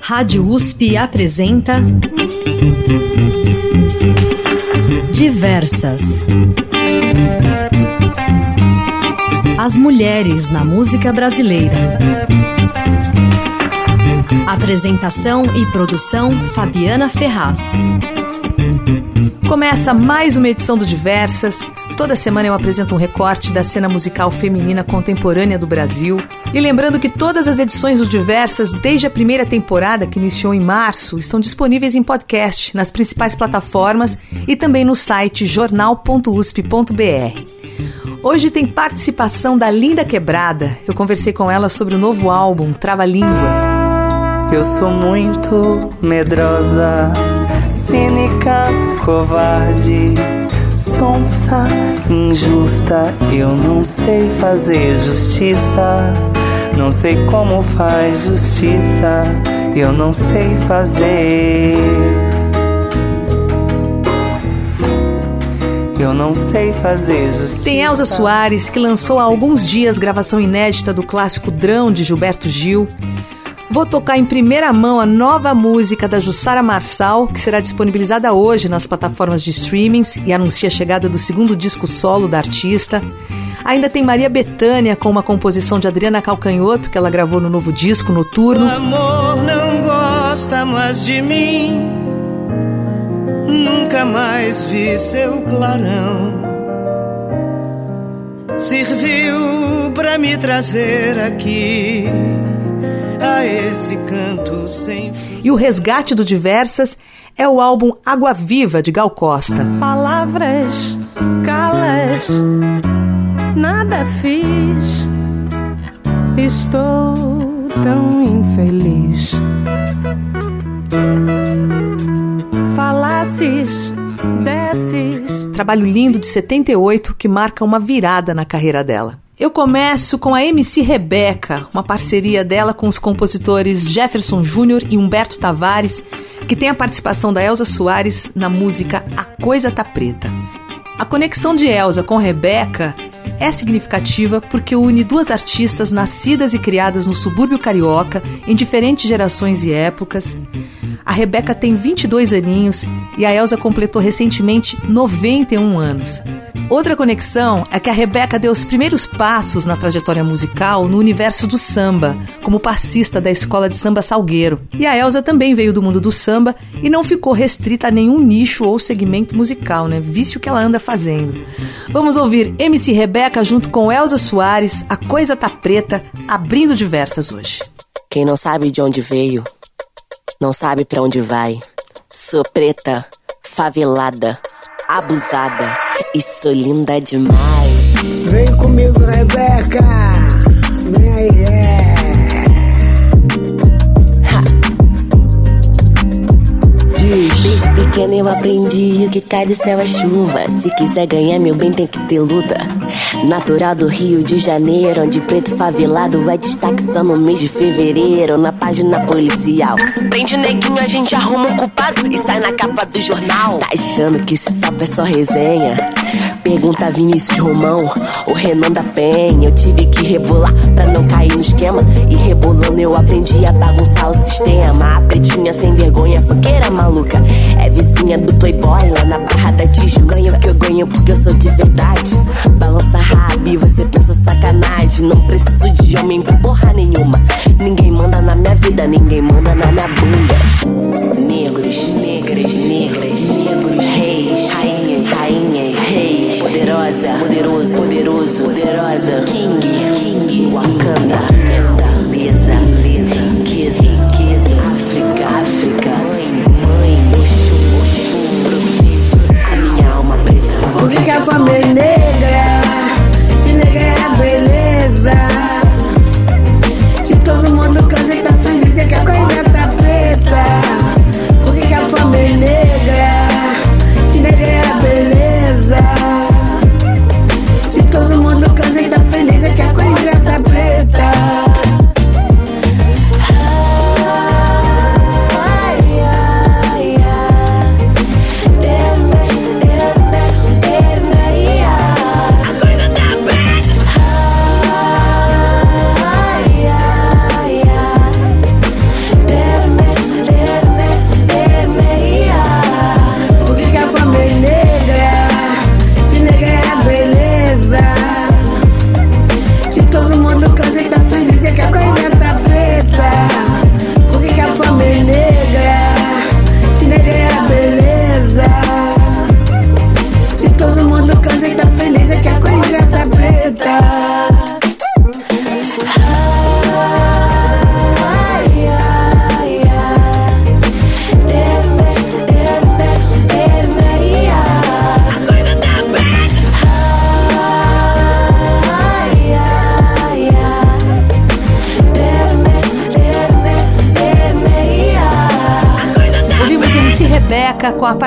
Rádio USP apresenta Diversas. As mulheres na música brasileira. Apresentação e produção Fabiana Ferraz. Começa mais uma edição do Diversas. Toda semana eu apresento um recorte da cena musical feminina contemporânea do Brasil. E lembrando que todas as edições do Diversas, desde a primeira temporada, que iniciou em março, estão disponíveis em podcast nas principais plataformas e também no site jornal.usp.br. Hoje tem participação da Linda Quebrada. Eu conversei com ela sobre o novo álbum Trava Línguas. Eu sou muito medrosa cínica, covarde, sonsa, injusta. Eu não sei fazer justiça, não sei como faz justiça, eu não sei fazer. Eu não sei fazer justiça. Tem Elza Soares, que lançou há alguns dias gravação inédita do clássico Drão de Gilberto Gil. Vou tocar em primeira mão a nova música da Jussara Marçal, que será disponibilizada hoje nas plataformas de streamings e anuncia a chegada do segundo disco solo da artista. Ainda tem Maria Bethânia com uma composição de Adriana Calcanhoto, que ela gravou no novo disco Noturno. O amor não gosta mais de mim, nunca mais vi seu clarão. Serviu para me trazer aqui esse canto sem fim. E o resgate do Diversas é o álbum Água Viva de Gal Costa. Palavras calas, nada fiz. Estou tão infeliz. Falasses, desses. Trabalho lindo de 78 que marca uma virada na carreira dela. Eu começo com a MC Rebeca, uma parceria dela com os compositores Jefferson Júnior e Humberto Tavares, que tem a participação da Elza Soares na música A Coisa Tá Preta. A conexão de Elza com Rebeca é significativa porque une duas artistas nascidas e criadas no subúrbio carioca em diferentes gerações e épocas. A Rebeca tem 22 aninhos e a Elsa completou recentemente 91 anos. Outra conexão é que a Rebeca deu os primeiros passos na trajetória musical no universo do samba, como passista da escola de samba Salgueiro. E a Elsa também veio do mundo do samba e não ficou restrita a nenhum nicho ou segmento musical, né? Vício que ela anda fazendo. Vamos ouvir MC Rebeca junto com Elsa Soares, A Coisa Tá Preta, abrindo diversas hoje. Quem não sabe de onde veio, não sabe para onde vai. Sou preta, favelada, abusada e sou linda demais. Vem comigo, Rebeca. Pequena eu aprendi o que cai do céu é chuva. Se quiser ganhar meu bem, tem que ter luta. Natural do Rio de Janeiro, onde preto favelado é destaque só no mês de fevereiro, na página policial. Prende neguinho, a gente arruma um culpado e sai na capa do jornal. Tá achando que esse papo é só resenha? Pergunta Vinícius Romão, o Renan da Penha. Eu tive que rebolar pra não cair no esquema. E rebolando eu aprendi a bagunçar o sistema. A pretinha sem vergonha, funkeira maluca. É vizinha do Playboy lá na Barra da Tijuca. Ganho que eu ganho porque eu sou de verdade. Balança rabi, você pensa sacanagem. Não preciso de homem pra porra nenhuma. Ninguém manda na minha vida, ninguém manda na minha bunda. Negros, negras, negras, negros, Poderosa, poderoso, poderoso, poderosa. King, King, Wakanda. Beleza, beleza, riqueza, riqueza. África, África. Mãe, mãe, Oxum, Oxum. Minha alma preta. Por que, que a fama é negra?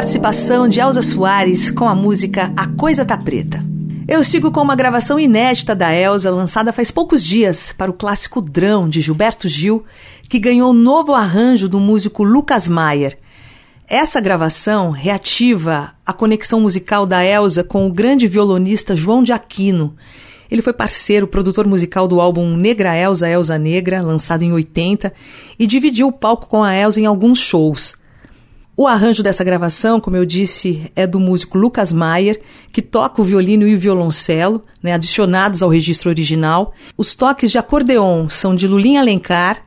Participação de Elza Soares com a música A Coisa Tá Preta. Eu sigo com uma gravação inédita da Elza, lançada faz poucos dias para o clássico Drão de Gilberto Gil, que ganhou novo arranjo do músico Lucas Maier. Essa gravação reativa a conexão musical da Elza com o grande violonista João de Aquino. Ele foi parceiro, produtor musical do álbum Negra Elza, Elza Negra, lançado em 80, e dividiu o palco com a Elza em alguns shows. O arranjo dessa gravação, como eu disse, é do músico Lucas Maier, que toca o violino e o violoncelo, né, adicionados ao registro original. Os toques de acordeon são de Lulinha Alencar,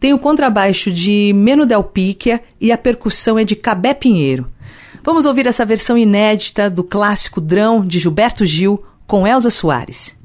tem o contrabaixo de Meno Del Picchia e a percussão é de Cabé Pinheiro. Vamos ouvir essa versão inédita do clássico Drão de Gilberto Gil com Elza Soares.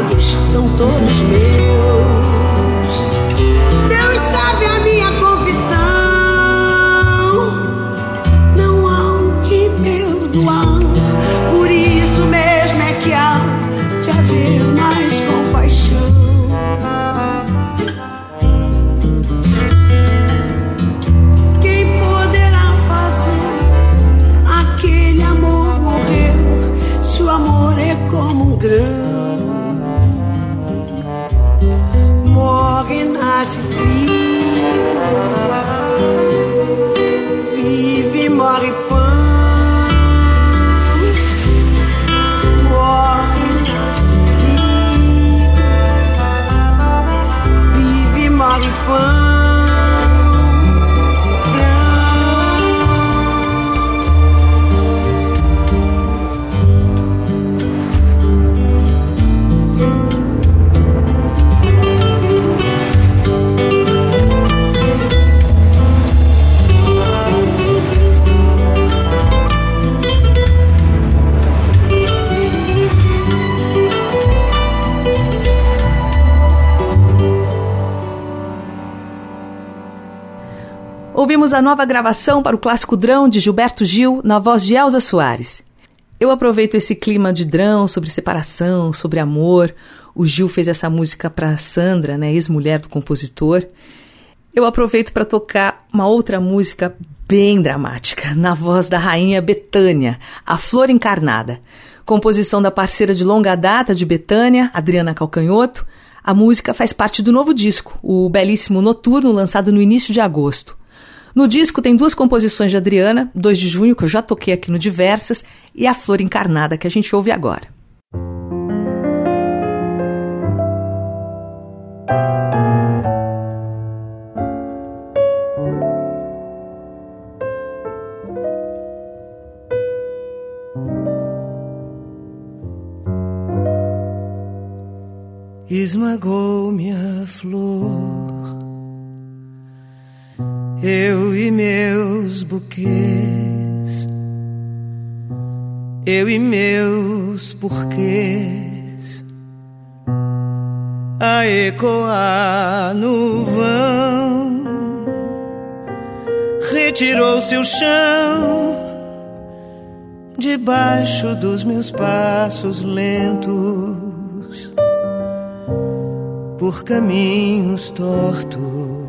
pecados são todos meus. Ouvimos a nova gravação para o clássico Drão de Gilberto Gil, na voz de Elza Soares. Eu aproveito esse clima de drão sobre separação, sobre amor. O Gil fez essa música para Sandra, né, ex-mulher do compositor. Eu aproveito para tocar uma outra música bem dramática, na voz da rainha Betânia, A Flor Encarnada. Composição da parceira de longa data de Betânia, Adriana Calcanhoto. A música faz parte do novo disco, o belíssimo Noturno, lançado no início de agosto. No disco tem duas composições de Adriana, 2 de junho, que eu já toquei aqui no Diversas, e A Flor Encarnada, que a gente ouve agora. Esmagou-me a flor eu e meus buquês, eu e meus porquês, a ecoar no vão, retirou-se o chão. Debaixo dos meus passos lentos. Por caminhos tortos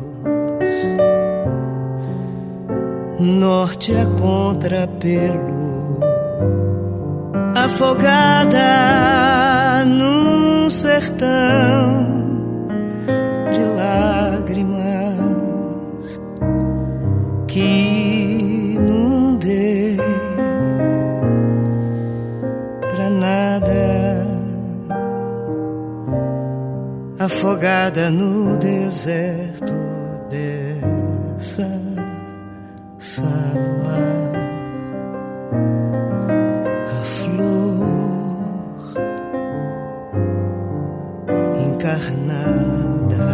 norte a contrapelo, afogada num sertão de lágrimas que não dei pra nada, afogada no deserto dessa sala a flor encarnada.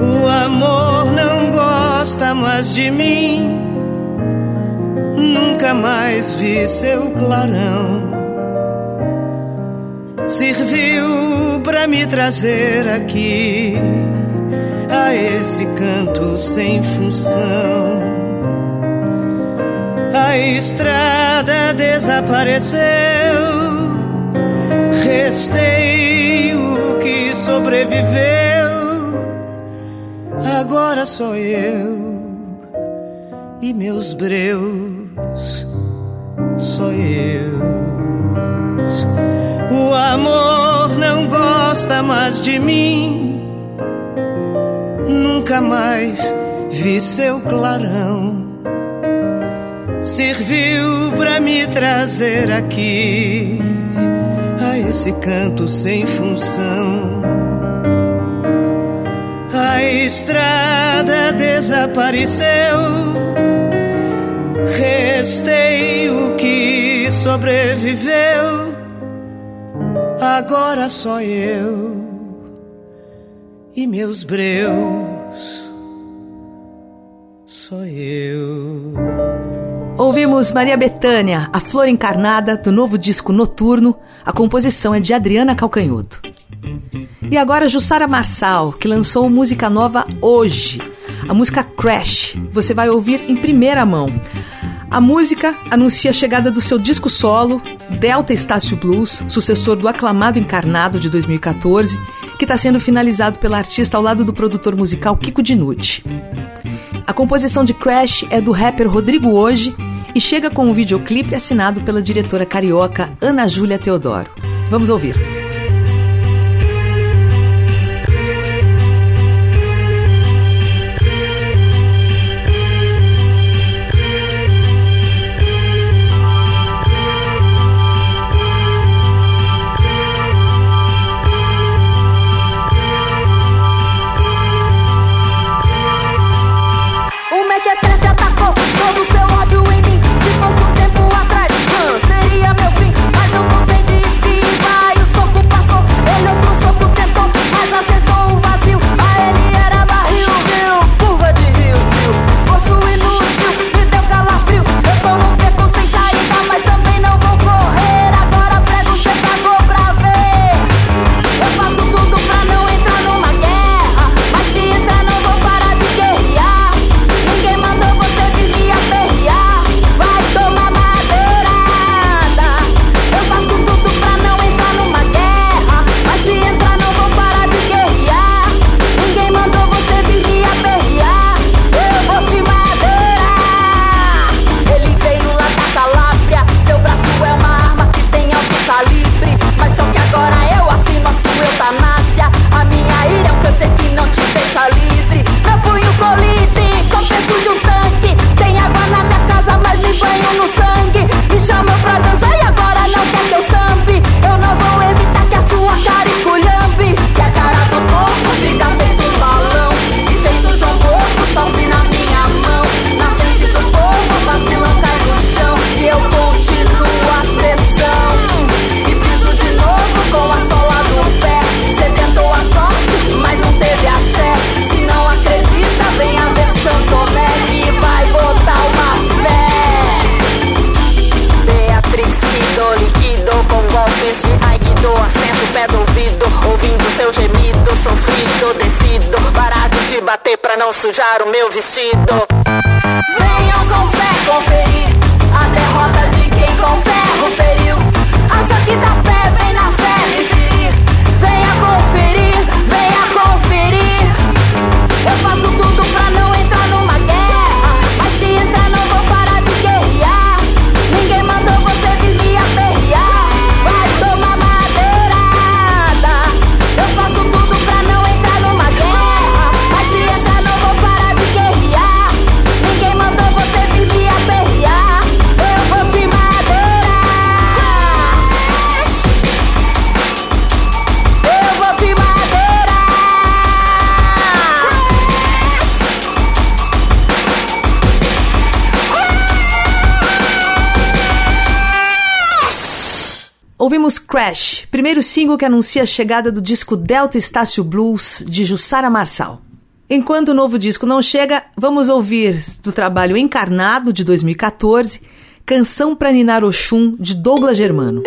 O amor não gosta mais de mim. Nunca mais vi seu clarão. Serviu para me trazer aqui a esse canto sem função. A estrada desapareceu, restei o que sobreviveu. Agora sou eu e meus breus, só eu. O amor não gosta mais de mim nunca mais vi seu clarão. Serviu para me trazer aqui a esse canto sem função. A estrada desapareceu, restei o que sobreviveu. Agora só eu e meus breus, sou eu. Ouvimos Maria Bethânia, A Flor Encarnada, do novo disco Noturno. A composição é de Adriana Calcanhoto. E agora Jussara Marçal, que lançou música nova hoje. A música Crash. Você vai ouvir em primeira mão. A música anuncia a chegada do seu disco solo, Delta Estácio Blues, sucessor do aclamado Encarnado de 2014, que está sendo finalizado pela artista ao lado do produtor musical Kiko Dinucci. A composição de Crash é do rapper Rodrigo Hoje e chega com um videoclipe assinado pela diretora carioca Ana Júlia Teodoro. Vamos ouvir. sujar o meu vestido. Crash, primeiro single que anuncia a chegada do disco Delta Estácio Blues de Jussara Marçal. Enquanto o novo disco não chega, vamos ouvir do trabalho Encarnado de 2014, Canção para Ninar Oxum de Douglas Germano.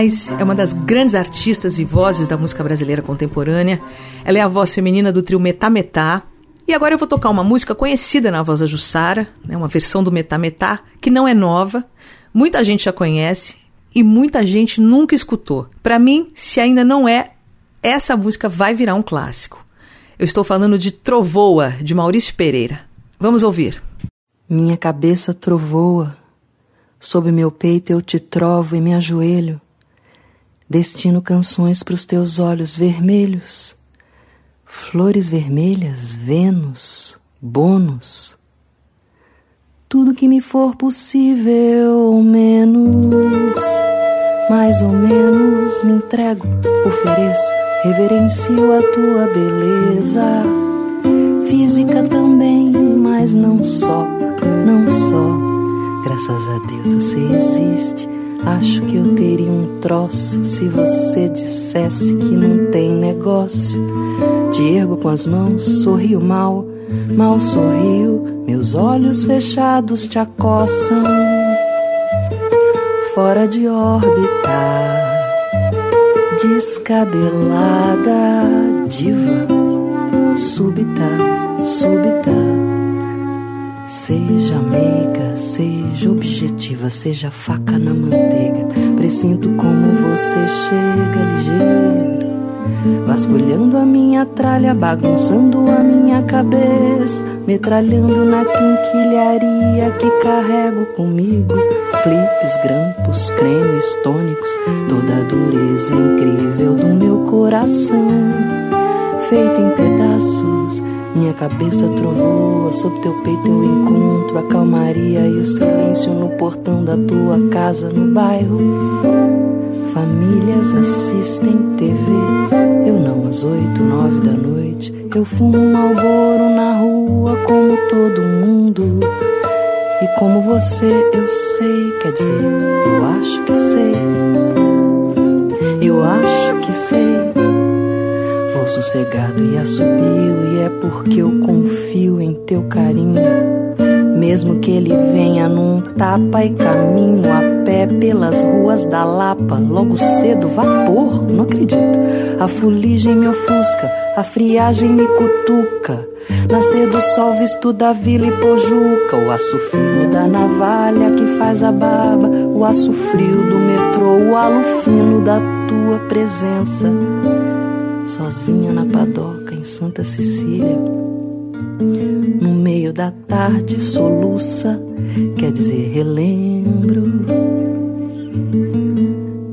É demais, é uma das grandes artistas e vozes da música brasileira contemporânea. Ela é a voz feminina do trio Metá Metá. E agora eu vou tocar uma música conhecida na voz da Jussara, né, uma versão do Metá Metá, que não é nova, muita gente já conhece e muita gente nunca escutou. Para mim, se ainda não é, essa música vai virar um clássico. Eu estou falando de Trovoa, de Maurício Pereira. Vamos ouvir. Minha cabeça trovoa Sob meu peito eu te trovo e me ajoelho. Destino canções para os teus olhos vermelhos. Flores vermelhas, Vênus, bônus. Tudo que me for possível, ou menos, mais ou menos, me entrego, ofereço, reverencio a tua beleza. Física também, mas não só, não só Graças a Deus você existe. Acho que eu teria um troço se você dissesse que não tem negócio. Te ergo com as mãos, sorrio mal, mal sorrio, meus olhos fechados te acossam. Fora de órbita, descabelada, diva, súbita, súbita Seja meiga, seja objetiva, seja faca na manteiga. Presinto como você chega ligeiro. Vasculhando a minha tralha, bagunçando a minha cabeça, metralhando na quinquilharia que carrego comigo. Clipes, grampos, cremes tônicos, toda a dureza incrível do meu coração, feita em pedaços minha cabeça trovoa, sob teu peito eu encontro a calmaria e o silêncio no portão da tua casa no bairro. Famílias assistem TV, eu não às oito, nove da noite. Eu fumo um malboro na rua como todo mundo. E como você eu sei, quer dizer, eu acho que sei. Eu acho que sei sossegado e assobio, e é porque eu confio em teu carinho. Mesmo que ele venha num tapa e caminho a pé pelas ruas da Lapa, logo cedo, vapor, não acredito. A fuligem me ofusca, a friagem me cutuca. Nascer do sol visto da vila e pojuca, o aço fino da navalha que faz a barba, o aço frio do metrô, o halo fino da tua presença sozinha na padoca em Santa Cecília. No meio da tarde soluça, quer dizer, relembro.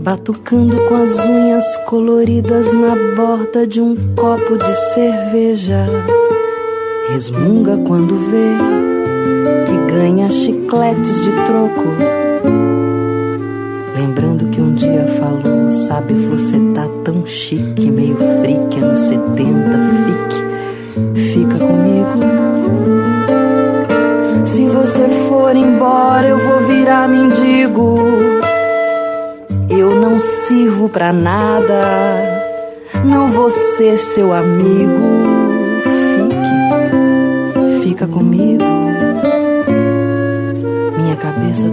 Batucando com as unhas coloridas na borda de um copo de cerveja. Resmunga quando vê que ganha chicletes de troco. Sabe, você tá tão chique, meio freak, anos 70, fique, fica comigo. Se você for embora, eu vou virar mendigo. Eu não sirvo pra nada, não vou ser seu amigo. Fique, fica comigo. Minha cabeça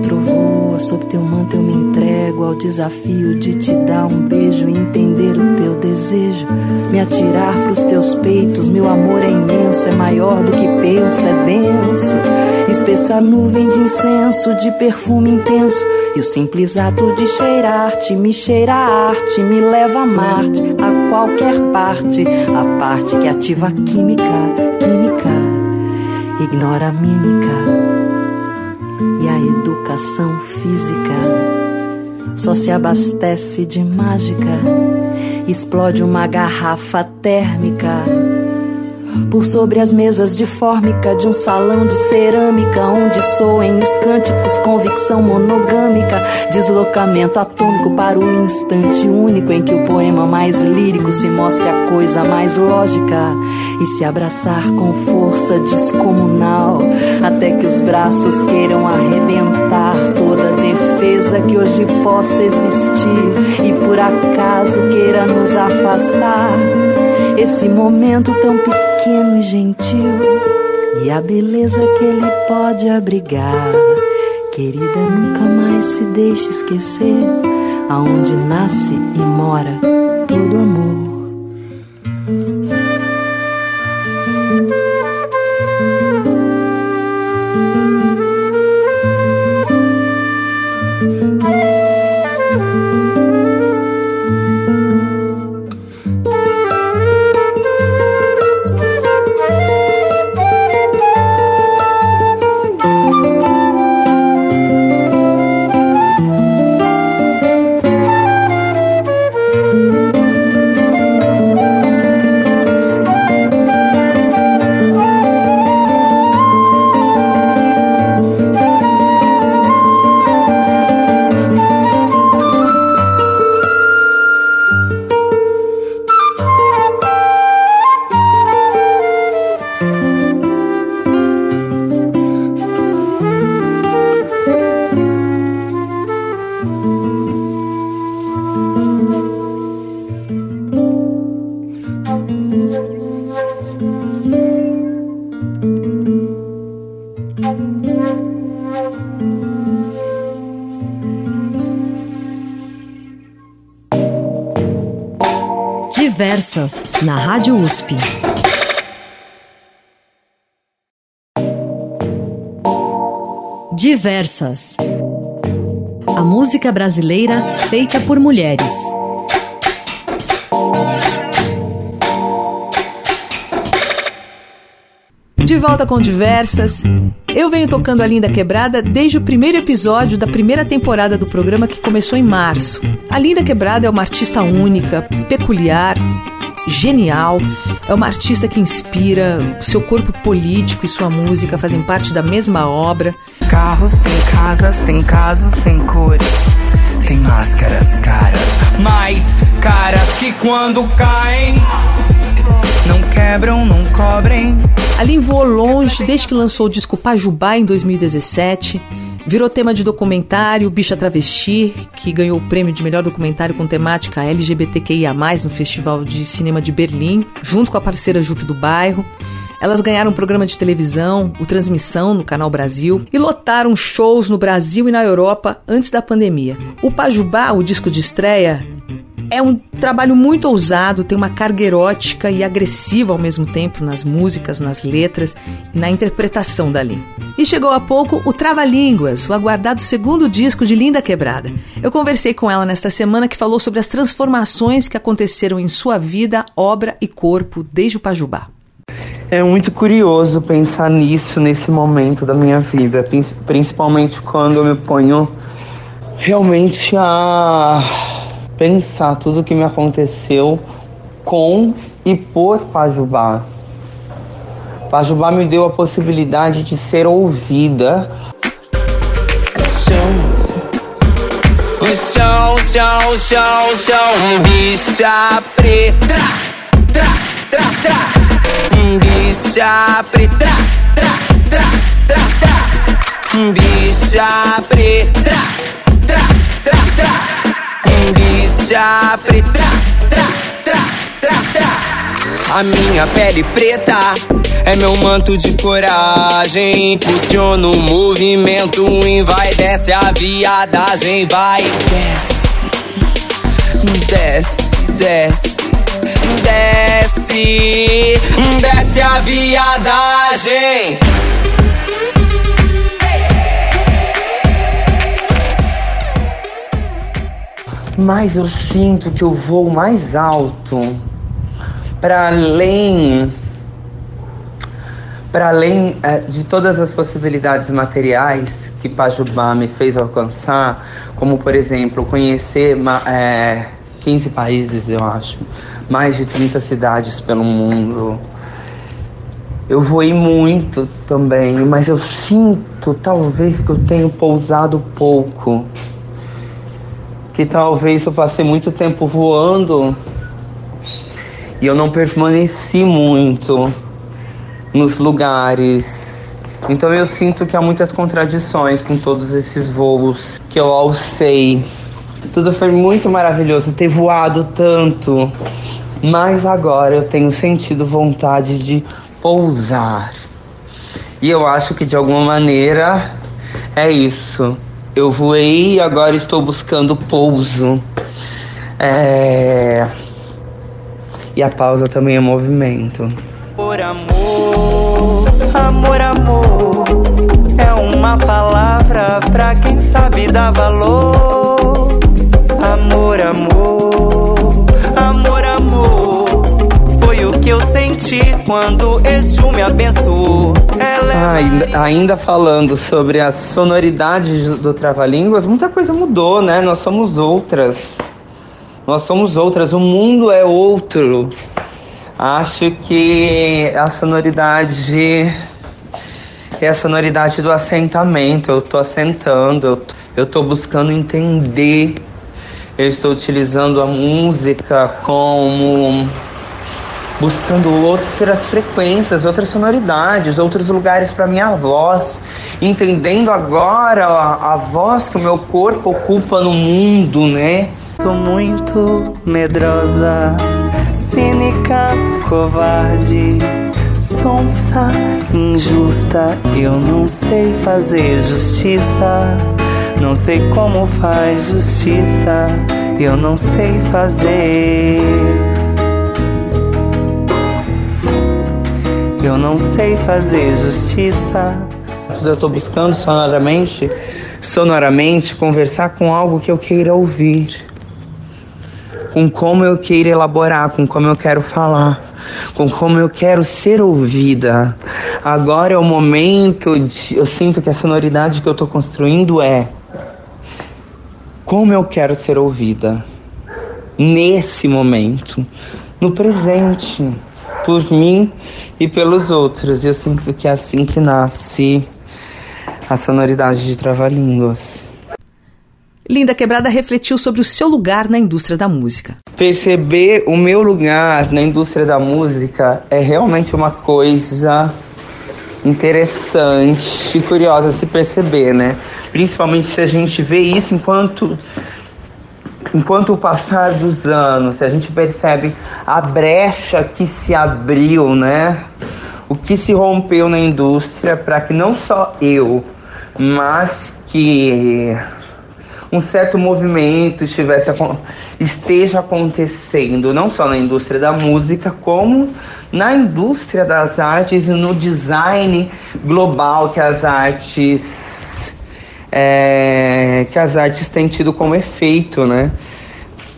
sob teu manto eu me entrego ao desafio de te dar um beijo e entender o teu desejo. Me atirar pros teus peitos, meu amor é imenso, é maior do que penso, é denso. Espessa nuvem de incenso, de perfume intenso. E o simples ato de cheirar-te me cheira a arte, me leva a Marte, a qualquer parte, a parte que ativa a química, química, ignora a mímica educação física. Só se abastece de mágica, explode uma garrafa térmica por sobre as mesas de fórmica de um salão de cerâmica, onde soem os cânticos, convicção monogâmica, deslocamento atômico para o instante único em que o poema mais lírico se mostre a coisa mais lógica e se abraçar com força descomunal, até que os braços queiram arrebentar toda defesa que hoje possa existir e por acaso queira nos afastar. Esse momento tão pequeno e gentil e a beleza que ele pode abrigar. Querida, nunca mais se deixe esquecer a onde nasce e mora todo amor. Na Rádio USP. Diversas. A música brasileira feita por mulheres. De volta com diversas. Eu venho tocando a Linda Quebrada desde o primeiro episódio da primeira temporada do programa que começou em março. A Linda Quebrada é uma artista única, peculiar, genial. É uma artista que inspira, seu corpo político e sua música fazem parte da mesma obra. Carros, tem casas, tem casos sem cores. Tem máscaras caras, mais caras que quando caem. Não quebram, não cobrem. Aline voou longe desde que lançou o disco Pajubá em 2017. Virou tema de documentário Bicha Travesti, que ganhou o prêmio de melhor documentário com temática LGBTQIA, no Festival de Cinema de Berlim, junto com a parceira Jupe do Bairro. Elas ganharam um programa de televisão, o Transmissão, no Canal Brasil, e lotaram shows no Brasil e na Europa antes da pandemia. O Pajubá, o disco de estreia, é um trabalho muito ousado, tem uma carga erótica e agressiva ao mesmo tempo nas músicas, nas letras e na interpretação da Lin. E chegou há pouco o Trava-Línguas, o aguardado segundo disco de Linda Quebrada. Eu conversei com ela nesta semana que falou sobre as transformações que aconteceram em sua vida, obra e corpo desde o Pajubá. É muito curioso pensar nisso nesse momento da minha vida, principalmente quando eu me ponho realmente a pensar tudo o que me aconteceu com e por Pajubá. Pajubá me deu a possibilidade de ser ouvida. Bicha preta, tra, tra, tra, bicha preta, tra, tra, tra, tra, bicha preta, tra, tra, tra, bicha preta, tra, tra, tra, tra, a minha pele preta é meu manto de coragem. Impulsiona o movimento, vai, desce a viadagem, vai, desce, desce, desce, desce, desce a viadagem. Mas eu sinto que eu vou mais alto, para além para além é, de todas as possibilidades materiais que Pajubá me fez alcançar, como por exemplo conhecer é, 15 países, eu acho, mais de 30 cidades pelo mundo. Eu voei muito também, mas eu sinto talvez que eu tenho pousado pouco. Que talvez eu passei muito tempo voando e eu não permaneci muito nos lugares. Então eu sinto que há muitas contradições com todos esses voos que eu alcei. Tudo foi muito maravilhoso ter voado tanto, mas agora eu tenho sentido vontade de pousar. E eu acho que de alguma maneira é isso. Eu voei e agora estou buscando pouso. É... E a pausa também é movimento. Amor, amor, amor, amor. É uma palavra pra quem sabe dar valor. Amor, amor, amor, amor. Foi o que eu senti quando Exu me abençoou. É Ah, ainda, ainda falando sobre as sonoridades do Trava-Línguas, muita coisa mudou, né? Nós somos outras. Nós somos outras, o mundo é outro. Acho que a sonoridade é a sonoridade do assentamento. Eu tô assentando, eu tô, eu tô buscando entender. Eu estou utilizando a música como buscando outras frequências, outras sonoridades, outros lugares para minha voz, entendendo agora a, a voz que o meu corpo ocupa no mundo, né? Sou muito medrosa, cínica, covarde, sonsa, injusta. Eu não sei fazer justiça, não sei como faz justiça. Eu não sei fazer. Eu não sei fazer justiça. Eu estou buscando sonoramente, sonoramente conversar com algo que eu queira ouvir, com como eu queira elaborar, com como eu quero falar, com como eu quero ser ouvida. Agora é o momento de, eu sinto que a sonoridade que eu estou construindo é como eu quero ser ouvida nesse momento, no presente, por mim e pelos outros. Eu sinto que é assim que nasce a sonoridade de trava-línguas. Linda Quebrada refletiu sobre o seu lugar na indústria da música. Perceber o meu lugar na indústria da música é realmente uma coisa interessante e curiosa se perceber, né? Principalmente se a gente vê isso enquanto enquanto o passar dos anos, a gente percebe a brecha que se abriu, né? O que se rompeu na indústria para que não só eu, mas que um certo movimento estivesse, esteja acontecendo, não só na indústria da música, como na indústria das artes e no design global que as artes é, que as artes têm tido como efeito, né?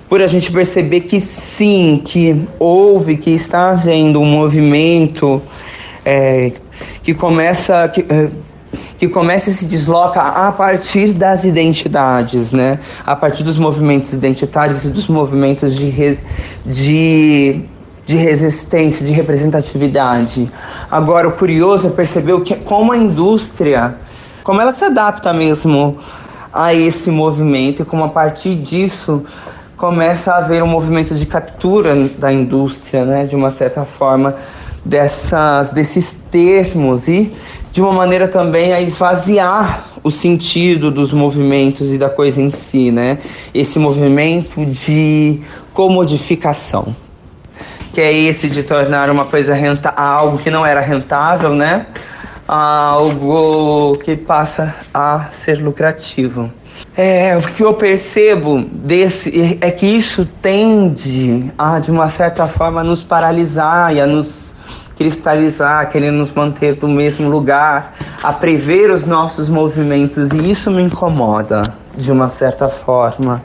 Por a gente perceber que sim, que houve, que está havendo um movimento é, que começa que, é, que começa e se desloca a partir das identidades, né? A partir dos movimentos identitários e dos movimentos de, res, de, de resistência, de representatividade. Agora, o curioso é perceber que, como a indústria, como ela se adapta mesmo a esse movimento e como a partir disso começa a haver um movimento de captura da indústria, né? De uma certa forma dessas desses termos e de uma maneira também a esvaziar o sentido dos movimentos e da coisa em si, né? Esse movimento de comodificação, que é esse de tornar uma coisa renta algo que não era rentável, né? Algo que passa a ser lucrativo. É, o que eu percebo desse é que isso tende a, de uma certa forma, nos paralisar e a nos cristalizar, querer nos manter do mesmo lugar, a prever os nossos movimentos e isso me incomoda de uma certa forma.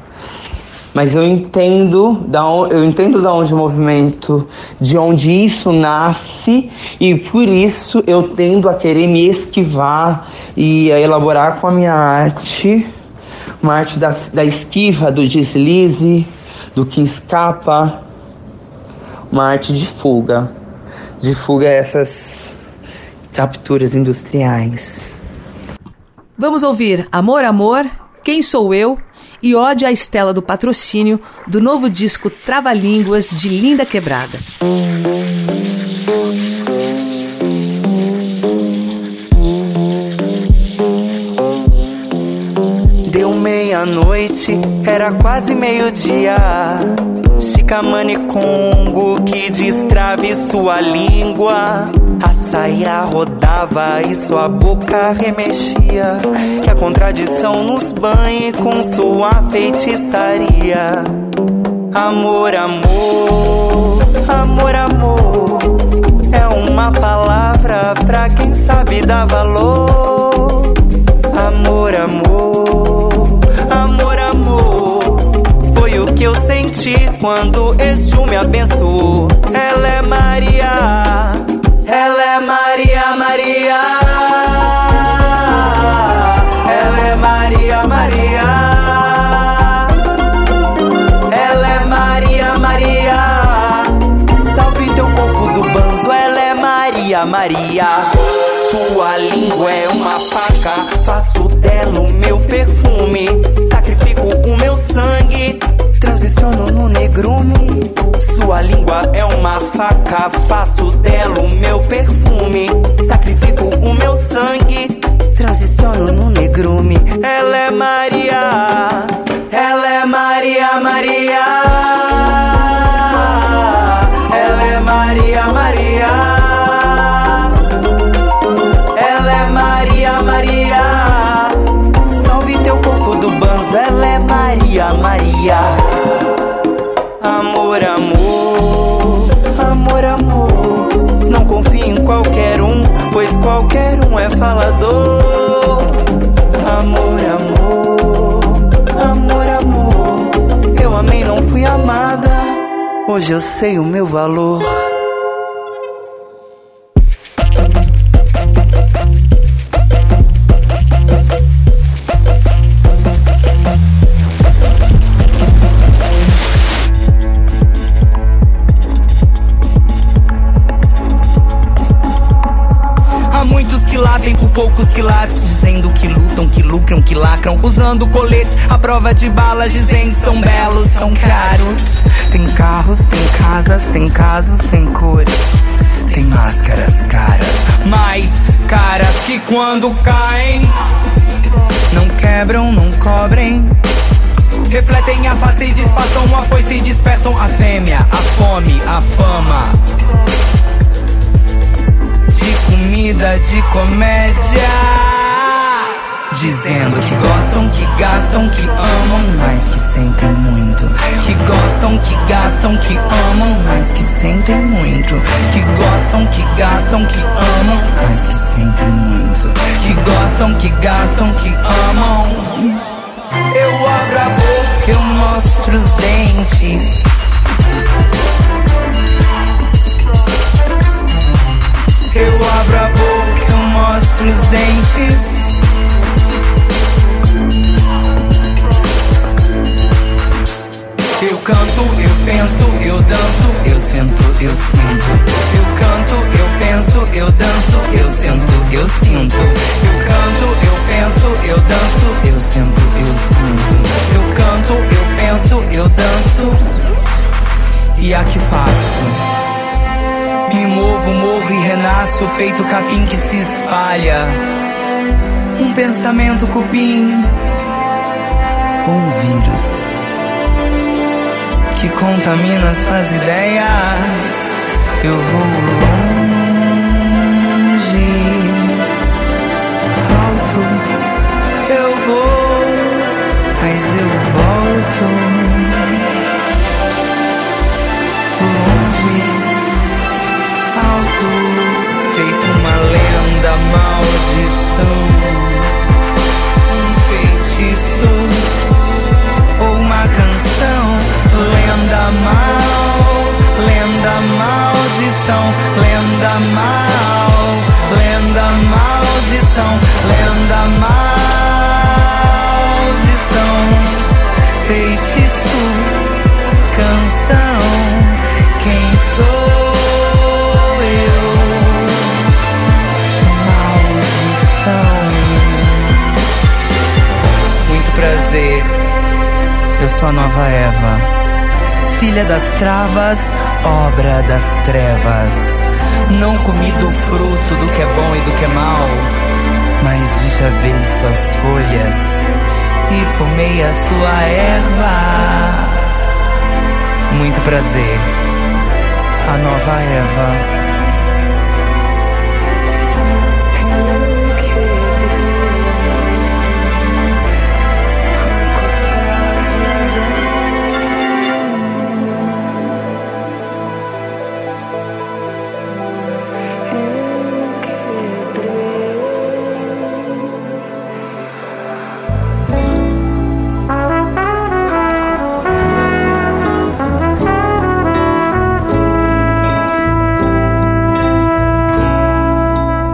Mas eu entendo da eu entendo da onde o movimento, de onde isso nasce e por isso eu tendo a querer me esquivar e a elaborar com a minha arte, uma arte da, da esquiva, do deslize, do que escapa, uma arte de fuga de fuga a essas capturas industriais. Vamos ouvir Amor, Amor, Quem Sou Eu e Ódio à Estela do Patrocínio do novo disco Trava-Línguas de Linda Quebrada. Deu meia-noite, era quase meio-dia. Chicamane Congo que destrave sua língua a sair a rodar imaginava e sua boca remexia. Que a contradição nos banhe com sua feitiçaria. Amor, amor, amor, amor. É uma palavra pra quem sabe dar valor. Amor, amor, amor, amor. Foi o que eu senti quando Exu me abençoou. Ela é Maria, ela é Maria, Sua língua é uma faca, faço dela o meu perfume. Sacrifico o meu sangue, transiciono no negrume. Sua língua é uma faca, faço dela o meu perfume. Sacrifico o meu sangue, transiciono no negrume. Ela é Maria, ela é Maria, Maria. Hoje eu sei o meu valor. Usando coletes à prova de balas, dizendo são belos, são caros. Tem carros, tem casas, tem casos sem cores. Tem máscaras caras, mais caras que quando caem não quebram, não cobrem. Refletem a face e disfarçam a foice e despertam a fêmea, a fome, a fama de comida, de comédia. Dizendo que gostam, que gastam, que amam, mas que sentem muito. Que gostam, que gastam, que amam, mas que sentem muito. Que gostam, que gastam, que amam, mas que sentem muito. Que gostam, que gastam, que amam. Eu abro a boca, eu mostro os dentes. Eu abro a boca, eu mostro os dentes. Me movo, morro e renasço, feito capim que se espalha. Um pensamento cupim, um vírus que contamina suas ideias. Eu vou longe, Eu sou a nova Eva, filha das travas, obra das trevas. Não comi do fruto do que é bom e do que é mal, mas deschavei suas folhas e fumei a sua erva. Muito prazer, a nova Eva.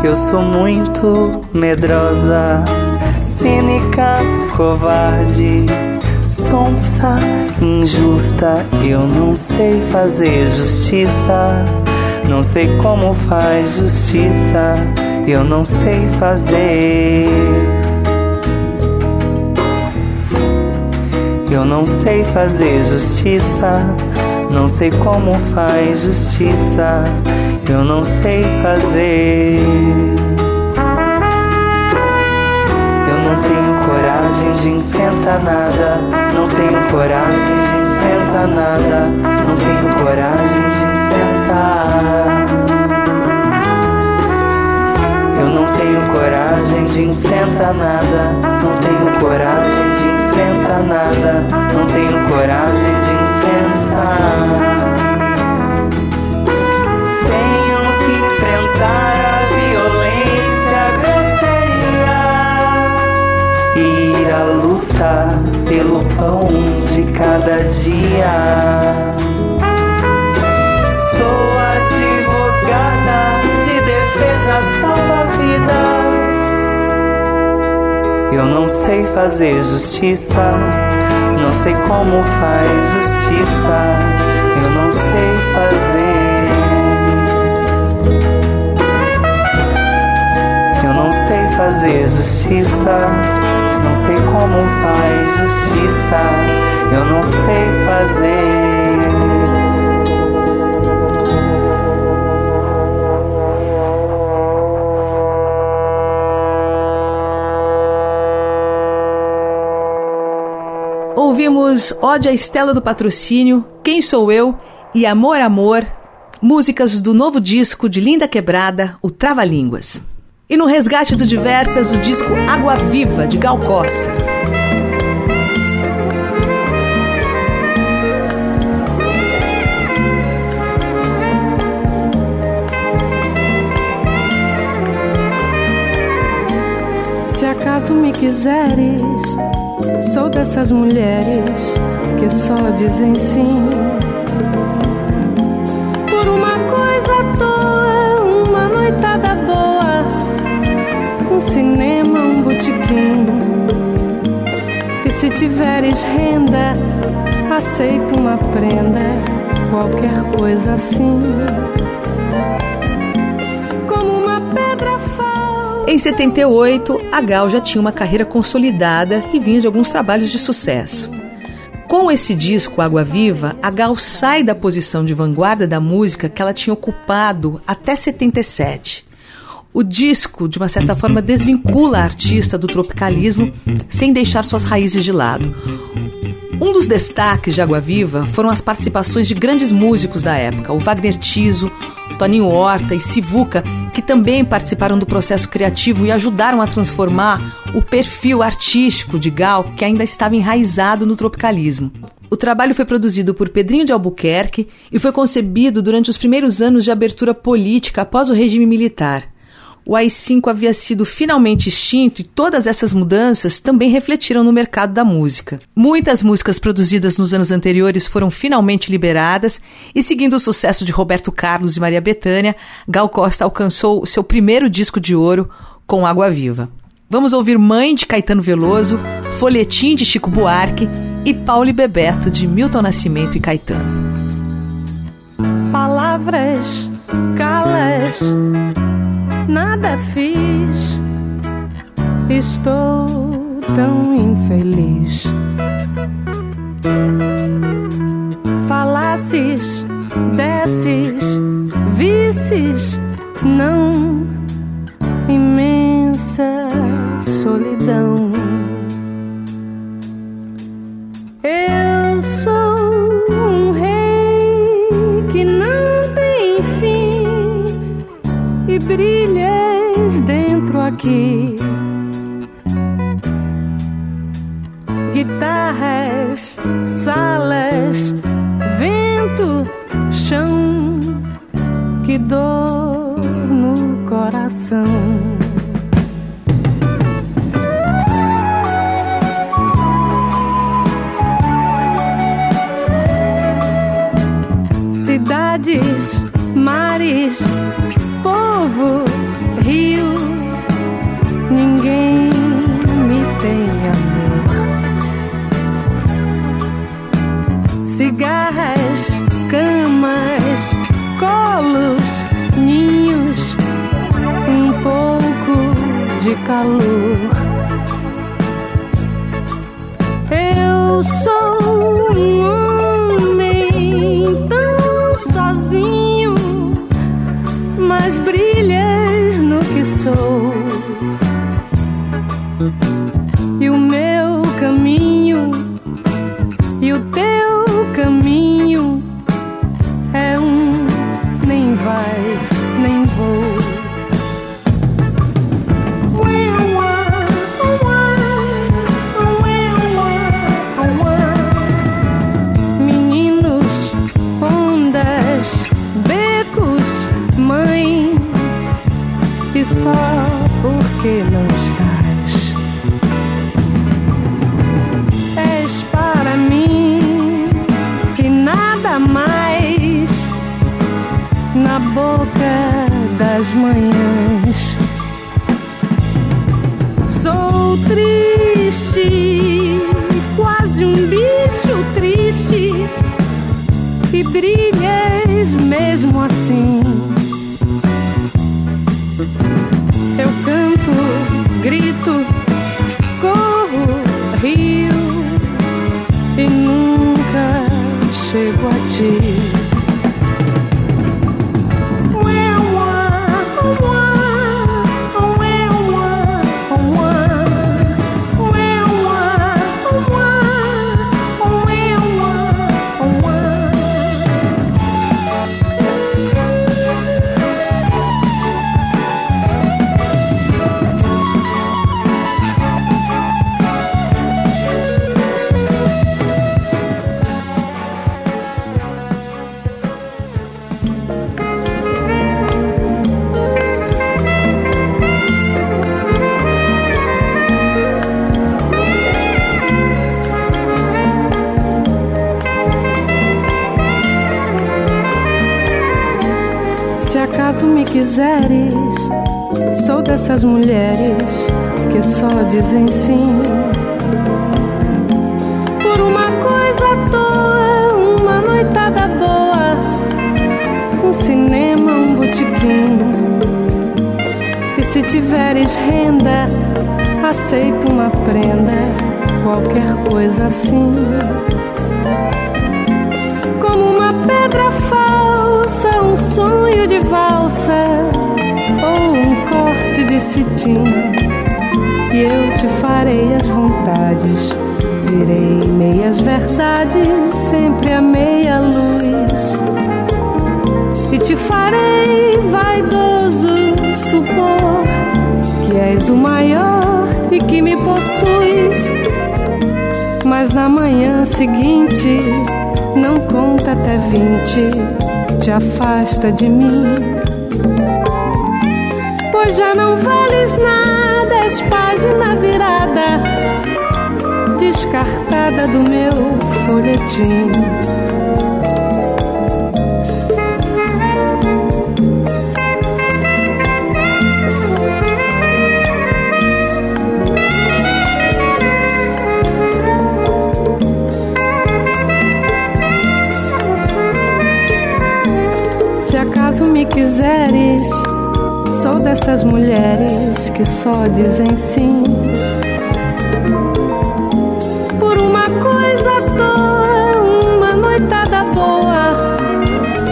Eu sou muito medrosa, cínica, covarde, sonsa, injusta. Eu não sei fazer justiça, não sei como faz justiça. Eu não sei fazer. Eu não sei fazer justiça, não sei como faz justiça eu não sei fazer. Eu não tenho coragem de enfrentar nada, não tenho coragem de enfrentar nada, não tenho coragem de enfrentar. Eu não tenho coragem de enfrentar nada, não tenho coragem de enfrentar nada, não tenho coragem de enfrentar. Cada dia. Sou advogada de defesa salva-vidas. Eu não sei fazer justiça, não sei como faz justiça, eu não sei fazer. fazer justiça. Não sei como faz justiça. Eu não sei fazer. Ouvimos Ode à Estela do Patrocínio, Quem Sou Eu e Amor Amor, músicas do novo disco de Linda Quebrada, o Trava Línguas. E no resgate do Diversas, o disco Água Viva, de Gal Costa. Se acaso me quiseres, sou dessas mulheres que só dizem sim. Um cinema, um botequim. E se tiveres renda, aceita uma prenda, qualquer coisa assim. Como uma pedra. Em 78, a Gal já tinha uma carreira consolidada e vinha de alguns trabalhos de sucesso. Com esse disco Água Viva, a Gal sai da posição de vanguarda da música que ela tinha ocupado até 77 o disco, de uma certa forma, desvincula a artista do tropicalismo sem deixar suas raízes de lado. Um dos destaques de Água Viva foram as participações de grandes músicos da época, o Wagner Tiso, Toninho Horta e Sivuca, que também participaram do processo criativo e ajudaram a transformar o perfil artístico de Gal, que ainda estava enraizado no tropicalismo. O trabalho foi produzido por Pedrinho de Albuquerque e foi concebido durante os primeiros anos de abertura política após o regime militar o AI-5 havia sido finalmente extinto e todas essas mudanças também refletiram no mercado da música. Muitas músicas produzidas nos anos anteriores foram finalmente liberadas e, seguindo o sucesso de Roberto Carlos e Maria Bethânia, Gal Costa alcançou seu primeiro disco de ouro com Água Viva. Vamos ouvir Mãe de Caetano Veloso, Folhetim de Chico Buarque e Paulo e Bebeto de Milton Nascimento e Caetano. Palavras, calas nada fiz. Estou tão infeliz. Falasses, desses, vices, não imensa solidão. Eu e brilha aqui. Guitarras, salas, vento, chão, que dor no coração. Tem amor. Cigarras, camas, colos, ninhos, um pouco de calor. E eu te farei as vontades, direi meias verdades, sempre a meia luz. E te farei vaidoso supor que és o maior e que me possuis. Mas na manhã seguinte, não conta até vinte, te afasta de mim. Pois já não vales nada, és página virada, descartada do meu folhetim. Se acaso me quiseres, sou dessas mulheres que só dizem sim. Por uma coisa à toa, uma noitada boa,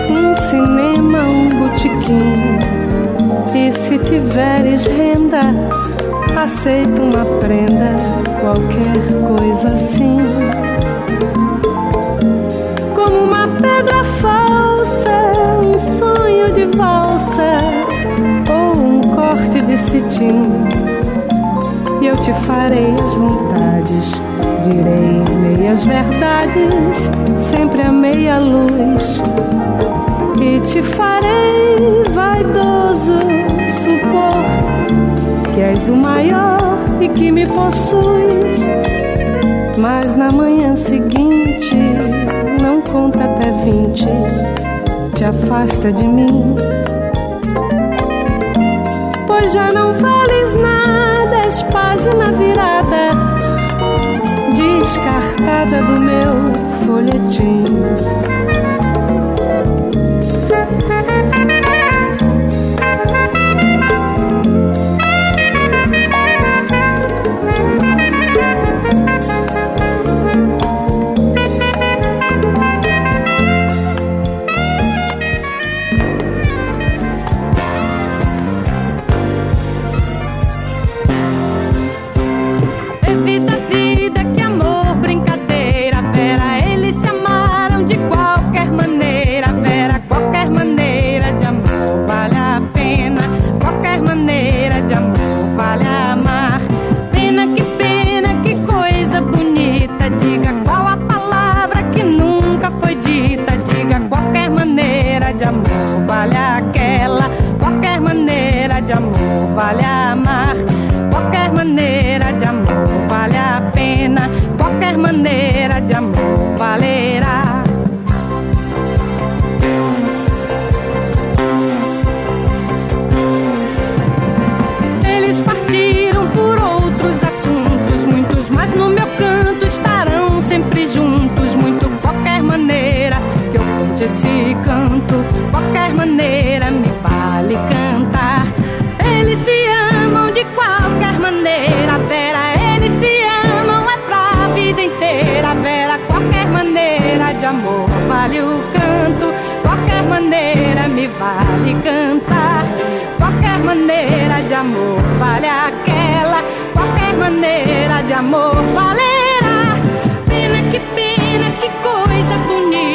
um cinema, um botequim. E se tiveres renda, aceito uma prenda, qualquer coisa assim. Como uma pedra falsa, um sonho de valsa E eu te farei as vontades, direi meias verdades, sempre a meia luz. E te farei vaidoso supor que és o maior e que me possuis. Mas na manhã seguinte, não conta até vinte, te afasta de mim já não fales nada, és página virada, descartada do meu folhetim. qualquer maneira me vale cantar. Eles se amam de qualquer maneira, Vera. Eles se amam é pra vida inteira, Vera. Qualquer maneira de amor vale o canto. Qualquer maneira me vale cantar. Qualquer maneira de amor vale aquela. Qualquer maneira de amor valerá. Pena que pena, que coisa bonita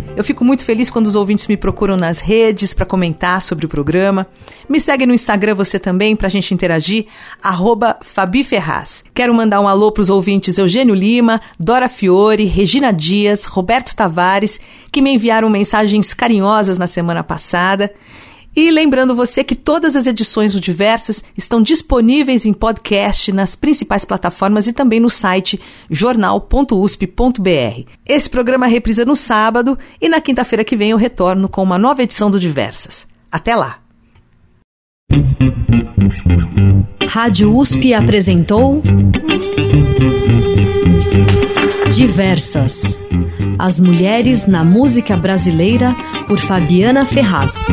Eu fico muito feliz quando os ouvintes me procuram nas redes para comentar sobre o programa. Me segue no Instagram você também para a gente interagir, arroba Fabi Ferraz. Quero mandar um alô para os ouvintes Eugênio Lima, Dora Fiore, Regina Dias, Roberto Tavares, que me enviaram mensagens carinhosas na semana passada. E lembrando você que todas as edições do Diversas estão disponíveis em podcast nas principais plataformas e também no site jornal.usp.br. Esse programa reprisa no sábado e na quinta-feira que vem eu retorno com uma nova edição do Diversas. Até lá! Rádio USP apresentou Diversas. As mulheres na música brasileira por Fabiana Ferraz.